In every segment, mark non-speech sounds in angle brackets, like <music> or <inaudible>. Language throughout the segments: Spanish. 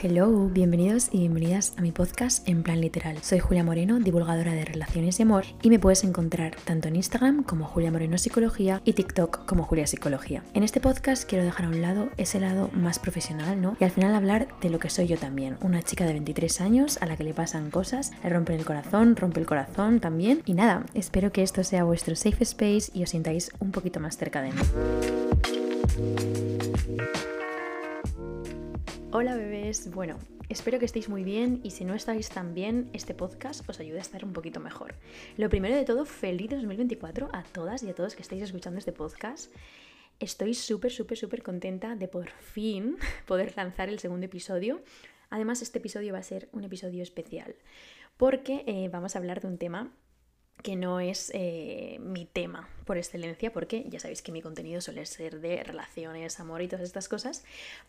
Hello, bienvenidos y bienvenidas a mi podcast en plan literal. Soy Julia Moreno, divulgadora de relaciones y amor, y me puedes encontrar tanto en Instagram como Julia Moreno Psicología y TikTok como Julia Psicología. En este podcast quiero dejar a un lado ese lado más profesional, ¿no? Y al final hablar de lo que soy yo también, una chica de 23 años a la que le pasan cosas, le rompen el corazón, rompe el corazón también. Y nada, espero que esto sea vuestro safe space y os sintáis un poquito más cerca de mí. Hola bebés, bueno, espero que estéis muy bien y si no estáis tan bien, este podcast os ayude a estar un poquito mejor. Lo primero de todo, feliz 2024 a todas y a todos que estáis escuchando este podcast. Estoy súper, súper, súper contenta de por fin <laughs> poder lanzar el segundo episodio. Además, este episodio va a ser un episodio especial porque eh, vamos a hablar de un tema que no es eh, mi tema por excelencia, porque ya sabéis que mi contenido suele ser de relaciones, amor y todas estas cosas,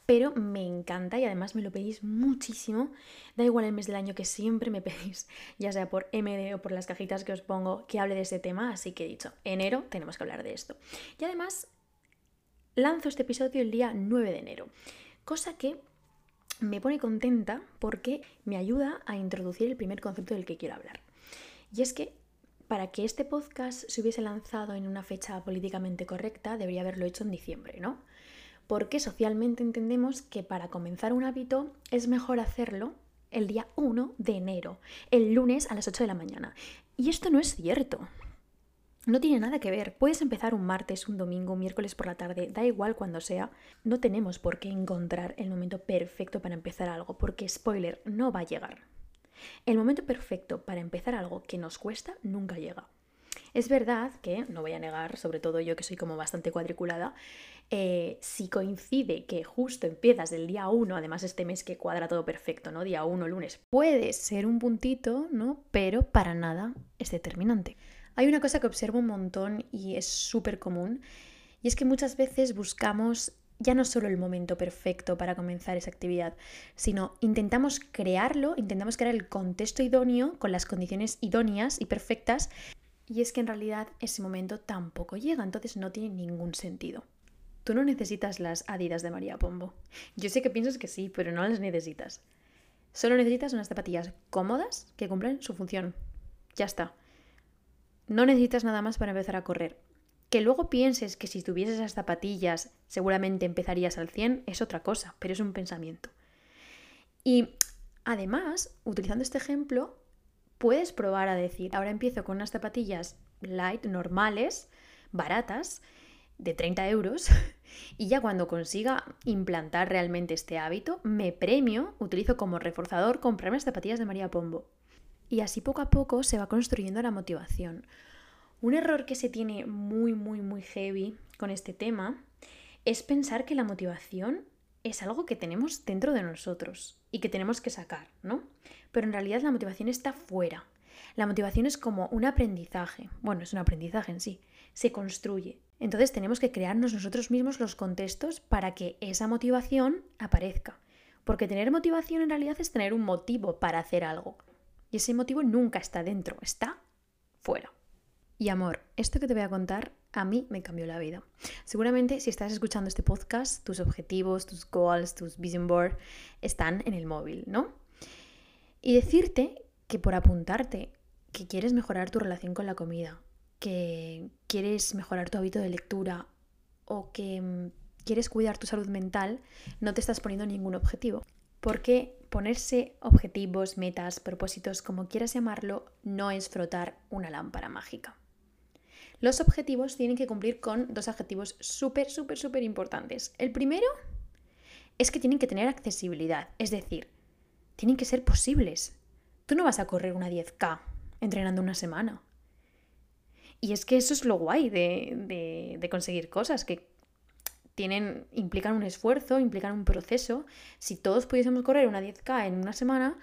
pero me encanta y además me lo pedís muchísimo. Da igual el mes del año que siempre me <laughs> pedís, ya sea por MD o por las cajitas que os pongo, que hable de ese tema, así que he dicho, enero tenemos que hablar de esto. Y además, lanzo este episodio el día 9 de enero, cosa que me pone contenta porque me ayuda a introducir el primer concepto del que quiero hablar. Y es que para que este podcast se hubiese lanzado en una fecha políticamente correcta, debería haberlo hecho en diciembre, ¿no? Porque socialmente entendemos que para comenzar un hábito es mejor hacerlo el día 1 de enero, el lunes a las 8 de la mañana. Y esto no es cierto. No tiene nada que ver. Puedes empezar un martes, un domingo, un miércoles por la tarde, da igual cuando sea. No tenemos por qué encontrar el momento perfecto para empezar algo, porque spoiler, no va a llegar. El momento perfecto para empezar algo que nos cuesta nunca llega. Es verdad que, no voy a negar, sobre todo yo que soy como bastante cuadriculada, eh, si coincide que justo empiezas del día 1, además este mes que cuadra todo perfecto, ¿no? Día 1, lunes, puede ser un puntito, ¿no? Pero para nada es determinante. Hay una cosa que observo un montón y es súper común, y es que muchas veces buscamos ya no solo el momento perfecto para comenzar esa actividad, sino intentamos crearlo, intentamos crear el contexto idóneo con las condiciones idóneas y perfectas, y es que en realidad ese momento tampoco llega, entonces no tiene ningún sentido. Tú no necesitas las Adidas de María Pombo. Yo sé que piensas que sí, pero no las necesitas. Solo necesitas unas zapatillas cómodas que cumplen su función. Ya está. No necesitas nada más para empezar a correr. Que luego pienses que si tuvieses esas zapatillas seguramente empezarías al 100 es otra cosa, pero es un pensamiento. Y además, utilizando este ejemplo, puedes probar a decir, ahora empiezo con unas zapatillas light, normales, baratas, de 30 euros, <laughs> y ya cuando consiga implantar realmente este hábito, me premio, utilizo como reforzador comprarme las zapatillas de María Pombo. Y así poco a poco se va construyendo la motivación. Un error que se tiene muy, muy, muy heavy con este tema es pensar que la motivación es algo que tenemos dentro de nosotros y que tenemos que sacar, ¿no? Pero en realidad la motivación está fuera. La motivación es como un aprendizaje. Bueno, es un aprendizaje en sí. Se construye. Entonces tenemos que crearnos nosotros mismos los contextos para que esa motivación aparezca. Porque tener motivación en realidad es tener un motivo para hacer algo. Y ese motivo nunca está dentro, está fuera. Y amor, esto que te voy a contar a mí me cambió la vida. Seguramente si estás escuchando este podcast, tus objetivos, tus goals, tus vision board están en el móvil, ¿no? Y decirte que por apuntarte que quieres mejorar tu relación con la comida, que quieres mejorar tu hábito de lectura o que mm, quieres cuidar tu salud mental, no te estás poniendo ningún objetivo. Porque ponerse objetivos, metas, propósitos, como quieras llamarlo, no es frotar una lámpara mágica. Los objetivos tienen que cumplir con dos adjetivos súper, súper, súper importantes. El primero es que tienen que tener accesibilidad, es decir, tienen que ser posibles. Tú no vas a correr una 10K entrenando una semana. Y es que eso es lo guay de, conseguir cosas, que tienen, implican un esfuerzo, implican un proceso. Si todos pudiésemos correr una 10K en una semana,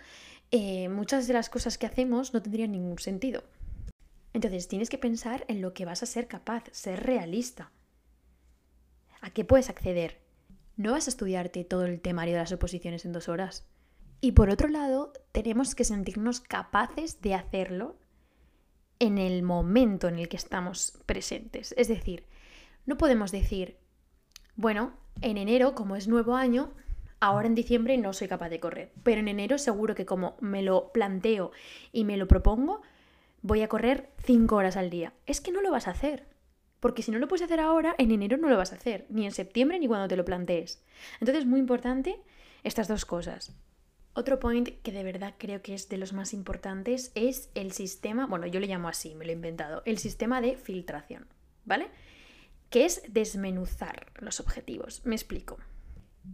eh, muchas de las cosas que hacemos no tendrían ningún sentido. Entonces tienes que pensar en lo que vas a ser capaz, ser realista. ¿A qué puedes acceder? No vas a estudiarte todo el temario de las oposiciones en dos horas. Y por otro lado, tenemos que sentirnos capaces de hacerlo en el momento en el que estamos presentes. Es decir, no podemos decir, bueno, en enero, como es nuevo año, Ahora en diciembre no soy capaz de correr, pero en enero seguro que como me lo planteo y me lo propongo, voy a correr 5 horas al día. Es que no lo vas a hacer. Porque si no lo puedes hacer ahora, en enero no lo vas a hacer, ni en septiembre ni cuando te lo plantees. Entonces, muy importante estas dos cosas. Otro point que de verdad creo que es de los más importantes es el sistema, bueno, yo le llamo así, me lo he inventado, el sistema de filtración, ¿vale? Que es desmenuzar los objetivos. Me explico.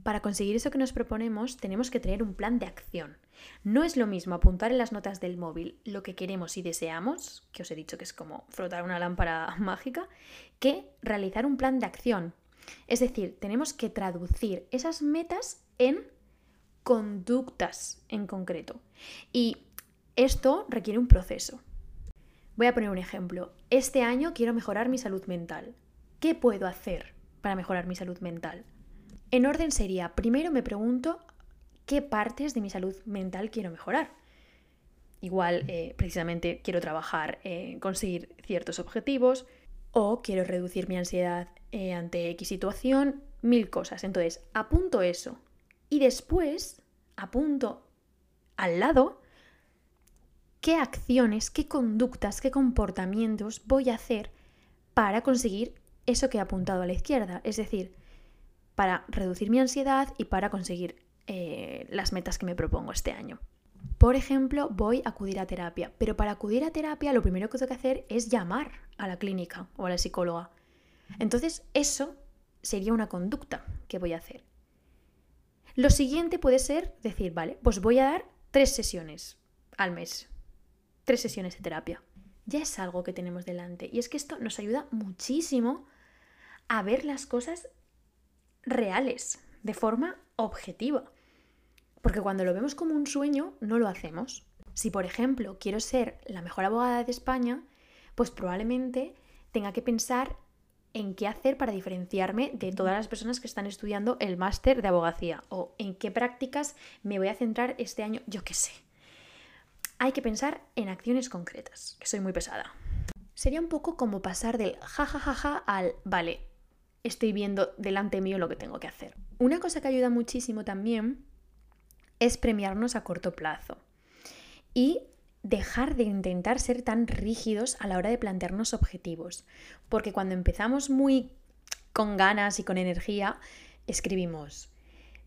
Para conseguir eso que nos proponemos tenemos que tener un plan de acción. No es lo mismo apuntar en las notas del móvil lo que queremos y deseamos, que os he dicho que es como frotar una lámpara <laughs> mágica, que realizar un plan de acción. Es decir, tenemos que traducir esas metas en conductas en concreto. Y esto requiere un proceso. Voy a poner un ejemplo. Este año quiero mejorar mi salud mental. ¿Qué puedo hacer para mejorar mi salud mental? En orden sería, primero me pregunto qué partes de mi salud mental quiero mejorar. Igual, eh, precisamente, quiero trabajar en conseguir ciertos objetivos o quiero reducir mi ansiedad eh, ante X situación, mil cosas. Entonces, apunto eso y después apunto al lado qué acciones, qué conductas, qué comportamientos voy a hacer para conseguir eso que he apuntado a la izquierda. Es decir, para reducir mi ansiedad y para conseguir eh, las metas que me propongo este año. Por ejemplo, voy a acudir a terapia, pero para acudir a terapia lo primero que tengo que hacer es llamar a la clínica o a la psicóloga. Entonces, eso sería una conducta que voy a hacer. Lo siguiente puede ser decir, vale, pues voy a dar tres sesiones al mes. Tres sesiones de terapia. Ya es algo que tenemos delante. Y es que esto nos ayuda muchísimo a ver las cosas reales, de forma objetiva. Porque cuando lo vemos como un sueño, no lo hacemos. Si, por ejemplo, quiero ser la mejor abogada de España, pues probablemente tenga que pensar en qué hacer para diferenciarme de todas las personas que están estudiando el máster de abogacía o en qué prácticas me voy a centrar este año, yo qué sé. Hay que pensar en acciones concretas, que soy muy pesada. Sería un poco como pasar del jajajaja ja, ja, al vale, estoy viendo delante mío lo que tengo que hacer. Una cosa que ayuda muchísimo también es premiarnos a corto plazo y dejar de intentar ser tan rígidos a la hora de plantearnos objetivos, porque cuando empezamos muy con ganas y con energía, escribimos,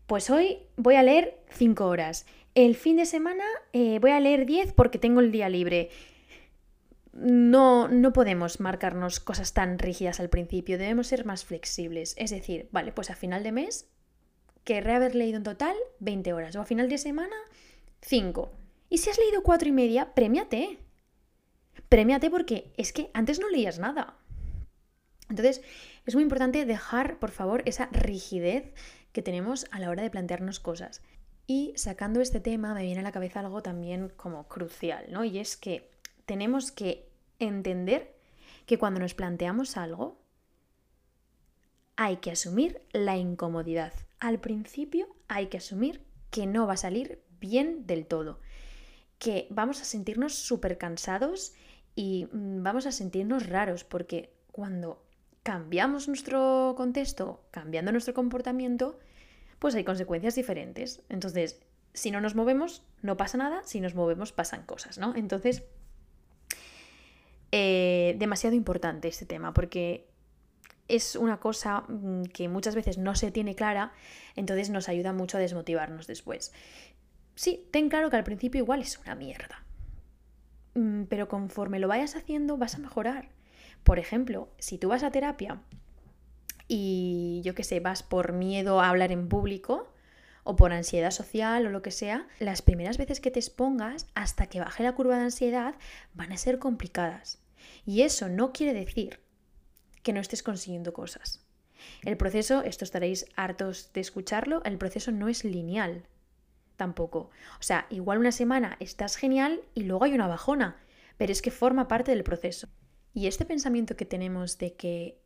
pues hoy voy a leer 5 horas, el fin de semana eh, voy a leer 10 porque tengo el día libre no, no podemos marcarnos cosas tan rígidas al principio, debemos ser más flexibles. Es decir, vale, pues a final de mes querré haber leído en total 20 horas o a final de semana 5. Y si has leído 4 y media, premiate. Premiate porque es que antes no leías nada. Entonces, es muy importante dejar, por favor, esa rigidez que tenemos a la hora de plantearnos cosas. Y sacando este tema, me viene a la cabeza algo también como crucial, ¿no? Y es que tenemos que entender que cuando nos planteamos algo, hay que asumir la incomodidad. Al principio hay que asumir que no va a salir bien del todo, que vamos a sentirnos súper cansados y mm, vamos a sentirnos raros, porque cuando cambiamos nuestro contexto, cambiando nuestro comportamiento, pues hay consecuencias diferentes. Entonces, si no nos movemos, no pasa nada, si nos movemos, pasan cosas, ¿no? Entonces, eh, demasiado importante este tema porque es una cosa mm, que muchas veces no se tiene clara, entonces nos ayuda mucho a desmotivarnos después. Sí, ten claro que al principio igual es una mierda, mm, pero conforme lo vayas haciendo vas a mejorar. Por ejemplo, si tú vas a terapia y yo qué sé, vas por miedo a hablar en público, o por ansiedad social o lo que sea, las primeras veces que te expongas hasta que baje la curva de ansiedad van a ser complicadas. Y eso no quiere decir que no estés consiguiendo cosas. El proceso, esto estaréis hartos de escucharlo, el proceso no es lineal tampoco. O sea, igual una semana estás genial y luego hay una bajona, pero es que forma parte del proceso. Y este pensamiento que tenemos de que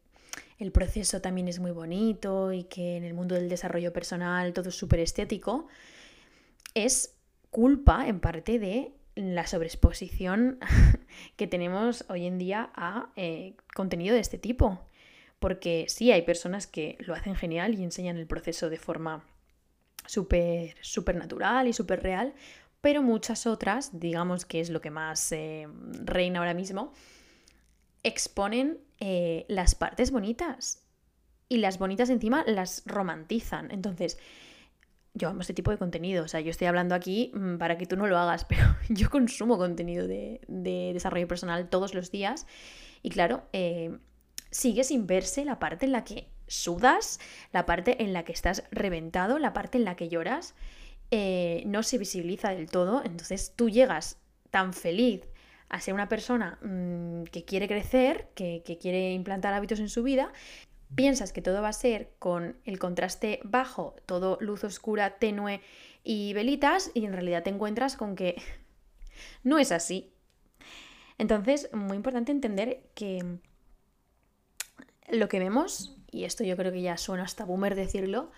el proceso también es muy bonito y que en el mundo del desarrollo personal todo es súper estético, es culpa en parte de la sobreexposición <laughs> que tenemos hoy en día a eh, contenido de este tipo. Porque sí, hay personas que lo hacen genial y enseñan el proceso de forma súper, súper natural y súper real, pero muchas otras, digamos que es lo que más eh, reina ahora mismo, exponen eh, las partes bonitas. Y las bonitas encima las romantizan. Entonces, yo amo este tipo de contenido. O sea, yo estoy hablando aquí mm, para que tú no lo hagas, <laughs> pero yo consumo contenido de, desarrollo personal todos los días. Y claro, eh, sigue sin verse la parte en la que sudas, la parte en la que estás reventado, la parte en la que lloras. Eh, no se visibiliza del todo. Entonces tú llegas tan feliz a ser una persona mm, que quiere crecer, que, que quiere implantar hábitos en su vida, piensas que todo va a ser con el contraste bajo, todo luz oscura, tenue y velitas, y en realidad te encuentras con que <laughs> no es así. Entonces, muy importante entender que lo que vemos, y esto yo creo que ya suena hasta boomer decirlo,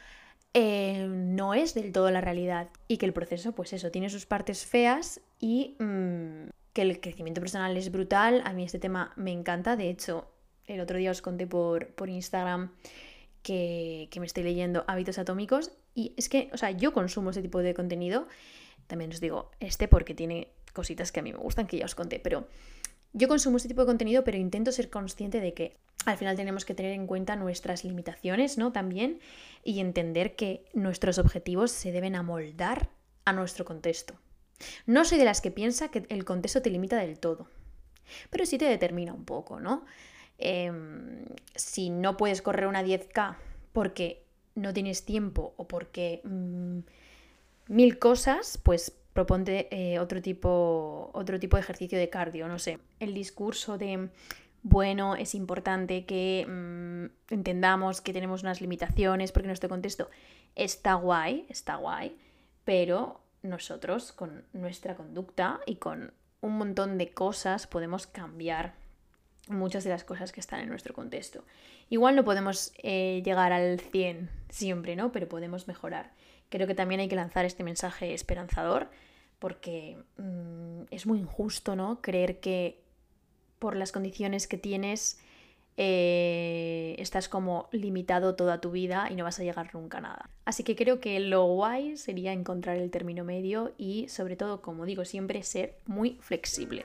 eh, no es del todo la realidad y que el proceso, pues eso, tiene sus partes feas y mm, que el crecimiento personal es brutal. A mí este tema me encanta, de hecho, el otro día os conté por, por Instagram que, me estoy leyendo Hábitos Atómicos y es que, o sea, yo consumo ese tipo de contenido. También os digo este porque tiene cositas que a mí me gustan, que ya os conté, pero yo consumo este tipo de contenido, pero intento ser consciente de que al final tenemos que tener en cuenta nuestras limitaciones, ¿no? También, y entender que nuestros objetivos se deben amoldar a nuestro contexto. No soy de las que piensa que el contexto te limita del todo, pero sí te determina un poco, ¿no? Em, si no puedes correr una 10K porque no tienes tiempo o porque mm, mil cosas, pues proponte eh, otro, tipo, otro tipo de ejercicio de cardio, no sé. El discurso de, bueno, es importante que mm, entendamos que tenemos unas limitaciones porque nuestro contexto está guay, está guay, pero nosotros con nuestra conducta y con un montón de cosas podemos cambiar muchas de las cosas que están en nuestro contexto. Igual no podemos eh, llegar al 100 siempre, ¿no? Pero podemos mejorar. Creo que también hay que lanzar este mensaje esperanzador porque mm, es muy injusto, ¿no? Creer que por las condiciones que tienes eh, estás como limitado toda tu vida y no vas a llegar nunca a nada. Así que creo que lo guay sería encontrar el término medio y sobre todo, como digo siempre, ser muy flexible.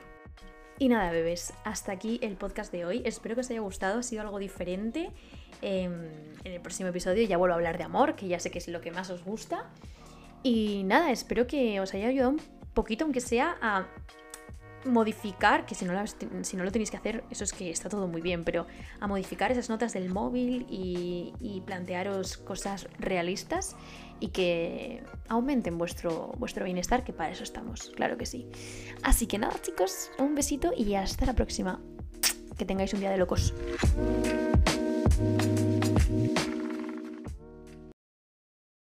Y nada, bebés, hasta aquí el podcast de hoy. Espero que os haya gustado, ha sido algo diferente. Em, en el próximo episodio ya vuelvo a hablar de amor, que ya sé que es lo que más os gusta. Y nada, espero que os haya ayudado un poquito, aunque sea a modificar, que si no, si no lo tenéis que hacer, eso es que está todo muy bien, pero a modificar esas notas del móvil y, y plantearos cosas realistas y que aumenten vuestro, vuestro bienestar, que para eso estamos, claro que sí. Así que nada, chicos, un besito y hasta la próxima. Que tengáis un día de locos.